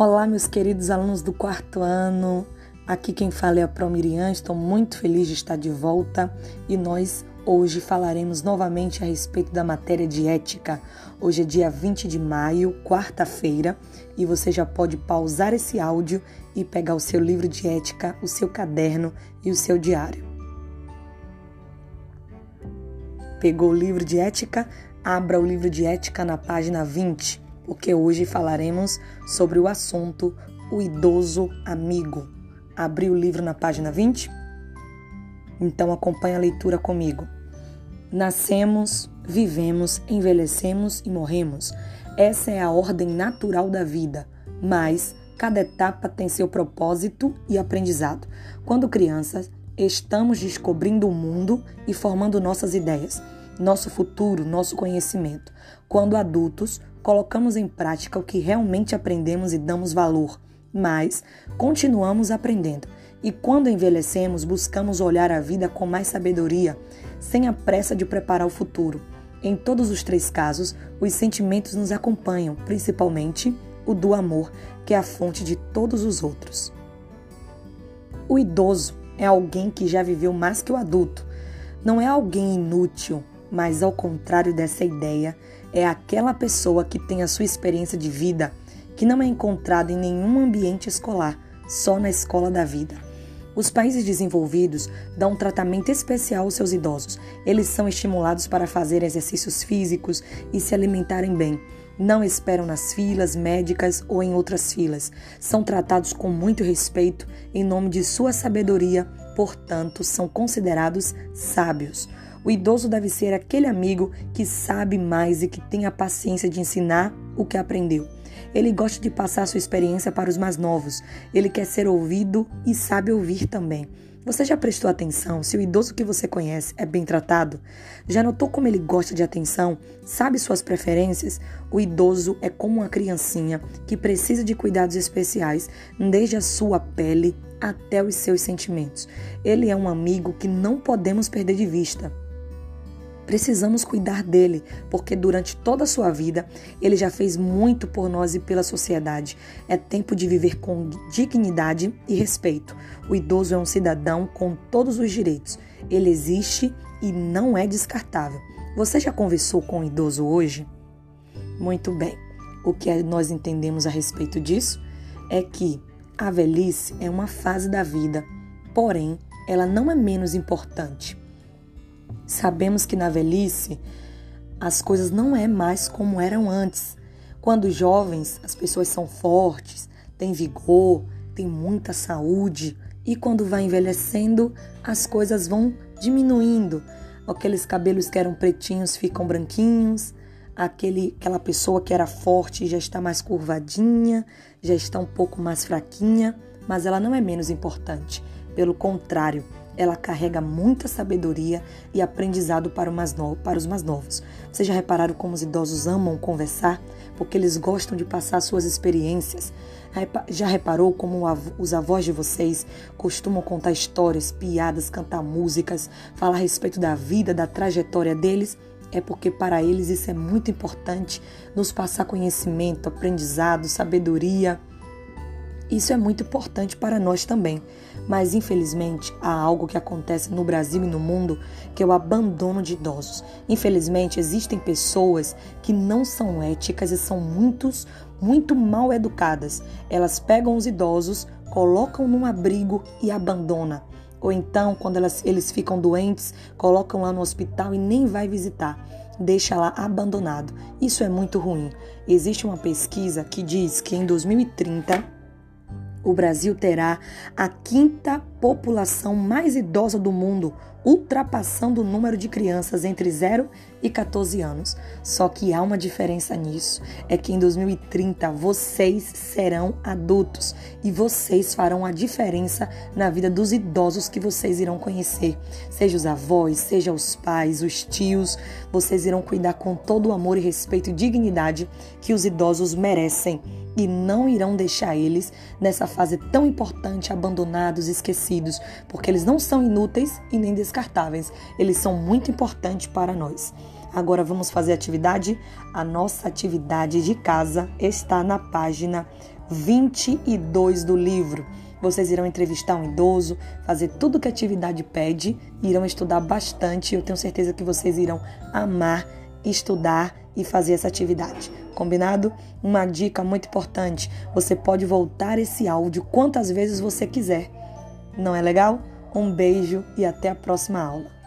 Olá, meus queridos alunos do quarto ano. Aqui quem fala é a Promirian. Estou muito feliz de estar de volta e nós hoje falaremos novamente a respeito da matéria de ética. Hoje é dia 20 de maio, quarta-feira, e você já pode pausar esse áudio e pegar o seu livro de ética, o seu caderno e o seu diário. Pegou o livro de ética? Abra o livro de ética na página 20 porque hoje falaremos sobre o assunto o idoso amigo. Abriu o livro na página 20? Então acompanhe a leitura comigo. Nascemos, vivemos, envelhecemos e morremos. Essa é a ordem natural da vida, mas cada etapa tem seu propósito e aprendizado. Quando crianças, estamos descobrindo o mundo e formando nossas ideias, nosso futuro, nosso conhecimento. Quando adultos, colocamos em prática o que realmente aprendemos e damos valor, mas continuamos aprendendo. E quando envelhecemos, buscamos olhar a vida com mais sabedoria, sem a pressa de preparar o futuro. Em todos os três casos, os sentimentos nos acompanham, principalmente o do amor, que é a fonte de todos os outros. O idoso é alguém que já viveu mais que o adulto. Não é alguém inútil, mas ao contrário dessa ideia, é aquela pessoa que tem a sua experiência de vida que não é encontrada em nenhum ambiente escolar, só na escola da vida. Os países desenvolvidos dão um tratamento especial aos seus idosos. Eles são estimulados para fazer exercícios físicos e se alimentarem bem. Não esperam nas filas médicas ou em outras filas. São tratados com muito respeito em nome de sua sabedoria, portanto, são considerados sábios. O idoso deve ser aquele amigo que sabe mais e que tem a paciência de ensinar o que aprendeu. Ele gosta de passar sua experiência para os mais novos. Ele quer ser ouvido e sabe ouvir também. Você já prestou atenção se o idoso que você conhece é bem tratado? Já notou como ele gosta de atenção? Sabe suas preferências? O idoso é como uma criancinha que precisa de cuidados especiais, desde a sua pele até os seus sentimentos. Ele é um amigo que não podemos perder de vista. Precisamos cuidar dele, porque durante toda a sua vida ele já fez muito por nós e pela sociedade. É tempo de viver com dignidade e respeito. O idoso é um cidadão com todos os direitos. Ele existe e não é descartável. Você já conversou com um idoso hoje? Muito bem. O que nós entendemos a respeito disso é que a velhice é uma fase da vida, porém, ela não é menos importante. Sabemos que na velhice as coisas não é mais como eram antes. Quando jovens, as pessoas são fortes, têm vigor, têm muita saúde, e quando vai envelhecendo, as coisas vão diminuindo. Aqueles cabelos que eram pretinhos ficam branquinhos, aquele, aquela pessoa que era forte já está mais curvadinha, já está um pouco mais fraquinha, mas ela não é menos importante. Pelo contrário, ela carrega muita sabedoria e aprendizado para, para os mais novos. Vocês já repararam como os idosos amam conversar? Porque eles gostam de passar suas experiências. Já reparou como os avós de vocês costumam contar histórias, piadas, cantar músicas, falar a respeito da vida, da trajetória deles? É porque para eles isso é muito importante, nos passar conhecimento, aprendizado, sabedoria. Isso é muito importante para nós também. Mas infelizmente há algo que acontece no Brasil e no mundo que é o abandono de idosos. Infelizmente existem pessoas que não são éticas e são muitos, muito mal educadas. Elas pegam os idosos, colocam num abrigo e abandonam. Ou então, quando elas, eles ficam doentes, colocam lá no hospital e nem vai visitar deixa lá abandonado. Isso é muito ruim. Existe uma pesquisa que diz que em 2030 o Brasil terá a quinta população mais idosa do mundo, ultrapassando o número de crianças entre 0 e 14 anos. Só que há uma diferença nisso, é que em 2030 vocês serão adultos e vocês farão a diferença na vida dos idosos que vocês irão conhecer. Seja os avós, seja os pais, os tios, vocês irão cuidar com todo o amor e respeito e dignidade que os idosos merecem e não irão deixar eles nessa fase tão importante abandonados, esquecidos, porque eles não são inúteis e nem descartáveis, eles são muito importantes para nós. Agora vamos fazer atividade? A nossa atividade de casa está na página 22 do livro. Vocês irão entrevistar um idoso, fazer tudo que a atividade pede, irão estudar bastante. Eu tenho certeza que vocês irão amar estudar e fazer essa atividade. Combinado? Uma dica muito importante: você pode voltar esse áudio quantas vezes você quiser. Não é legal? Um beijo e até a próxima aula.